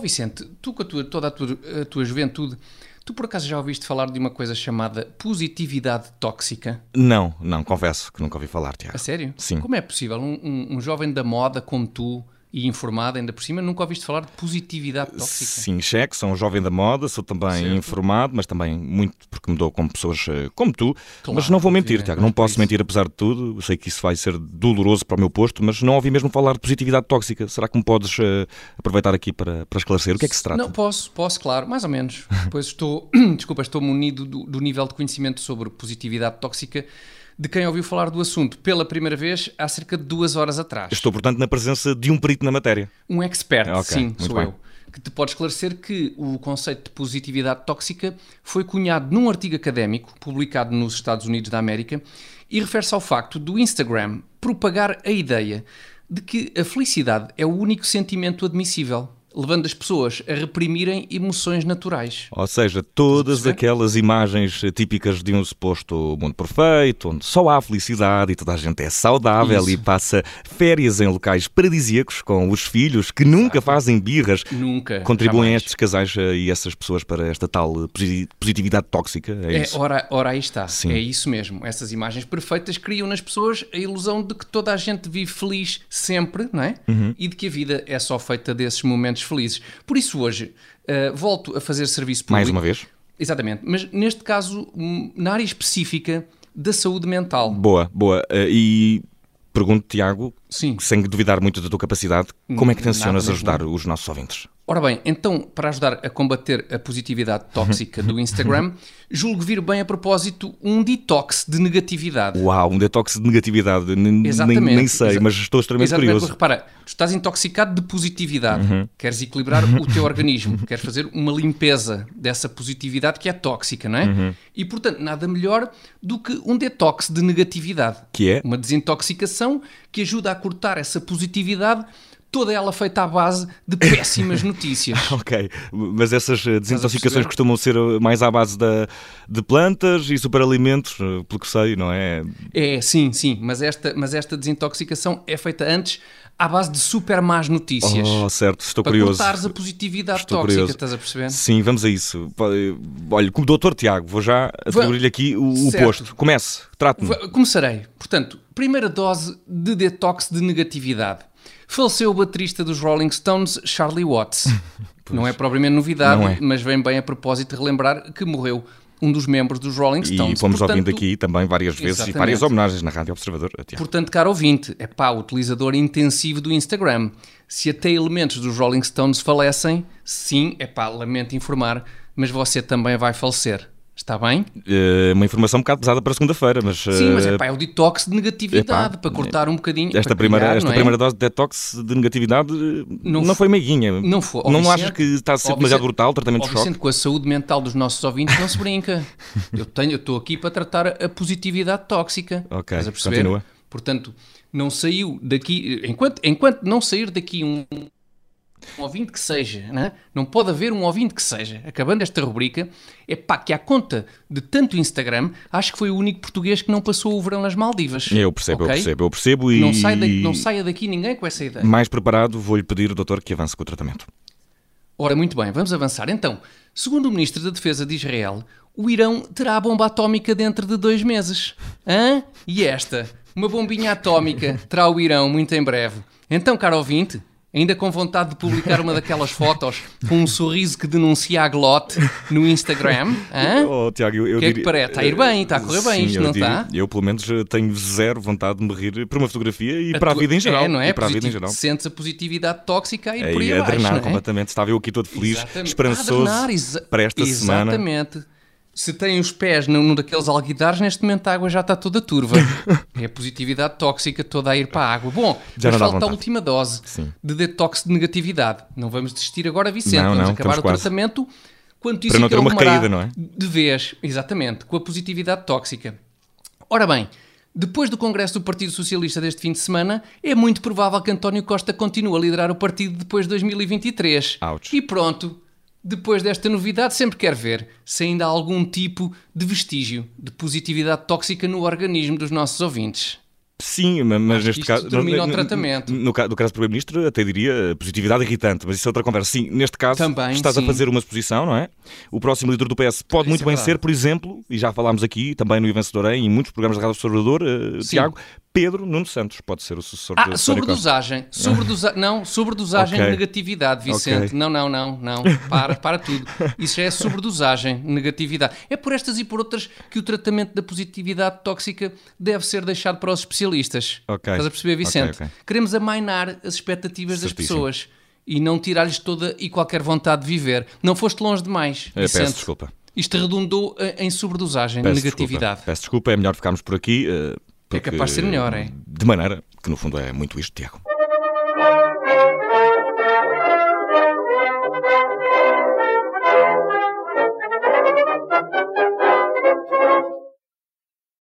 Vicente, tu com a tua, toda a tua, a tua juventude, tu por acaso já ouviste falar de uma coisa chamada positividade tóxica? Não, não, confesso que nunca ouvi falar, Tiago. A sério? Sim. Como é possível um, um, um jovem da moda como tu e informado ainda por cima, nunca ouviste falar de positividade tóxica? Sim, cheque, sou um jovem da moda, sou também Certo. informado, mas também muito porque me dou com pessoas eh, como tu. Claro, mas não vou mentir, Tiago, não é posso isso. mentir apesar de tudo. Eu sei que isso vai ser doloroso para o meu posto, mas não ouvi mesmo falar de positividade tóxica. Será que me podes eh, aproveitar aqui para, para esclarecer? O que é que se trata? Não, posso, posso, claro, mais ou menos. Depois estou, desculpa, estou munido do, do nível de conhecimento sobre positividade tóxica de quem ouviu falar do assunto pela primeira vez há cerca de duas horas atrás. Estou, portanto, na presença de um perito na matéria. Um expert, Ok, sim, sou bem. eu. Que te pode esclarecer que o conceito de positividade tóxica foi cunhado num artigo académico publicado nos Estados Unidos da América e refere-se ao facto do Instagram propagar a ideia de que a felicidade é o único sentimento admissível, levando as pessoas a reprimirem emoções naturais. Ou seja, todas aquelas imagens típicas de um suposto mundo perfeito, onde só há felicidade e toda a gente é saudável Isso. e passa férias em locais paradisíacos com os filhos que nunca fazem birras, Nunca. contribuem estes casais eh, e essas pessoas para esta tal eh, posi- positividade tóxica. É, É, isso. ora, ora, aí está. Sim. É isso mesmo. Essas imagens perfeitas criam nas pessoas a ilusão de que toda a gente vive feliz sempre, não é? Uhum. E de que a vida é só feita desses momentos felizes. Por isso, hoje, eh, volto a fazer serviço público. Mais uma vez. Exatamente. Mas neste caso, hum, na área específica da saúde mental. Boa, boa. Eh, e pergunto, Tiago, Sim. sem duvidar muito da tua capacidade, como é que tencionas ajudar os nossos ouvintes? Ora bem, então, para ajudar a combater a positividade tóxica do Instagram, julgo vir bem a propósito um detox de negatividade. Uau, um detox de negatividade. N- Nem, Exatamente. nem sei, Exa- mas estou extremamente Exatamente, curioso. porque repara, tu estás intoxicado de positividade, Uhum. queres equilibrar o teu organismo, queres fazer uma limpeza dessa positividade que é tóxica, não é? Uhum. E portanto, nada melhor do que um detox de negatividade. Que é? Uma desintoxicação que ajuda a cortar essa positividade, toda ela feita à base de péssimas notícias. Ok, mas essas eh, desintoxicações costumam ser eh, mais à base da, de plantas e superalimentos, eh, pelo que sei, não é? É, sim, sim, mas esta, mas esta desintoxicação é feita antes à base de super más notícias. Oh, certo, estou para curioso. cortares a positividade Estou tóxica, curioso. estás a perceber? Sim, vamos a isso. Olha, como doutor Tiago, vou já atribuir-lhe aqui o, Certo. posto. Comece, trate-me. Começarei. Portanto, primeira dose de detox de negatividade. Faleceu o baterista dos Rolling Stones, Charlie Watts. Não é propriamente novidade, é. mas vem bem a propósito de relembrar que morreu um dos membros dos Rolling Stones. E fomos Portanto, ouvindo aqui também várias vezes Exatamente. e várias homenagens na Rádio Observador. Portanto, caro ouvinte, é pá, utilizador intensivo do Instagram. Se até elementos dos Rolling Stones falecem, sim, é pá, lamento informar, mas você também vai falecer. Está bem? Eh, uma informação um bocado pesada para segunda-feira, mas. Sim, mas eh, é pá, é o detox de negatividade, para cortar um bocadinho. Esta, primeira, criar, esta é? primeira dose de detox de negatividade eh, Não não, foi meiguinha. Não foi. Não Vicente, achas que está a ser demasiado brutal o tratamento de choque? Vicente, com a saúde mental dos nossos ouvintes não se brinca. Eu tenho, eu estou aqui para tratar a positividade tóxica. Ok, continua. Portanto, não saiu daqui, enquanto, enquanto não sair daqui um, um ouvinte que seja, né? não pode haver um ouvinte que seja, acabando esta rubrica, é pá, que à conta de tanto Instagram, acho que foi o único português que não passou o verão nas Maldivas. Eu percebo, Ok? eu percebo, eu percebo e Não, sai da- não saia daqui ninguém com essa ideia. mais preparado vou-lhe pedir, doutor, que avance com o tratamento. Ora, muito bem, vamos avançar. Então, segundo o Ministro da Defesa de Israel, o Irão terá a bomba atómica dentro de dois meses. Hã? E esta? Uma bombinha atómica terá o Irão muito em breve. Então, caro ouvinte, ainda com vontade de publicar uma daquelas fotos com um sorriso que denuncia a glote no Instagram? Hã? Oh, Tiago, eu, eu O que é que diria- parece? Está a ir bem, está a correr bem, Sim, isto não diria- está? Eu, pelo menos, tenho zero vontade de me rir por uma fotografia e para a vida em geral. É, não é? E para a vida em geral. Sentes a positividade tóxica a ir por aí a abaixo, drenar é? completamente. Estava eu aqui todo feliz, Exatamente. esperançoso A drenar, exa- para esta semana. Exatamente. Se tem os pés num, daqueles alguidares, neste momento a água já está toda turva. é a positividade tóxica toda a ir para a água. Bom, Já mas falta a última dose Sim. de detox de negatividade. Não vamos desistir agora, Vicente. Não, vamos não, acabar o quase. tratamento quanto isso Para não ter uma recaída, não é? De vez, exatamente, com a positividade tóxica. Ora bem, depois do Congresso do Partido Socialista deste fim de semana, é muito provável que António Costa continue a liderar o partido depois de 2023. Ouch. E pronto, depois desta novidade, sempre quer ver se ainda há algum tipo de vestígio de positividade tóxica no organismo dos nossos ouvintes. Sim, mas neste caso. termina no, o tratamento. No, ca- no caso do Primeiro-Ministro, até diria positividade irritante, mas isso é outra conversa. Sim, neste caso, Também, estás sim. a fazer uma suposição, não é? O próximo líder do PS pode Isso muito é bem verdade. ser, por exemplo, e já falámos aqui, também no I Vencedor em muitos programas da Rádio Observador, eh, Sim. Tiago, Pedro Nuno Santos pode ser o sucessor de Ah, Costa. sobredosagem. Sobredosa... Não, sobredosagem Ok. de negatividade, Vicente. Ok. Não, não, não, não. Para, para tudo. Isso já é sobredosagem, negatividade. É por estas e por outras que o tratamento da positividade tóxica deve ser deixado para os especialistas. Ok. Estás a perceber, Vicente? Ok, ok. Queremos amainar as expectativas das Certíssimo. pessoas e não tirar-lhes toda e qualquer vontade de viver. Não foste longe demais, Eh, Vicente. peço desculpa. Isto redundou eh, em sobredosagem, Peço negatividade. Desculpa. Peço desculpa, é melhor ficarmos por aqui. Eh, É capaz de ser porque- melhor, é? De maneira que, no fundo, é muito isto, Tiago.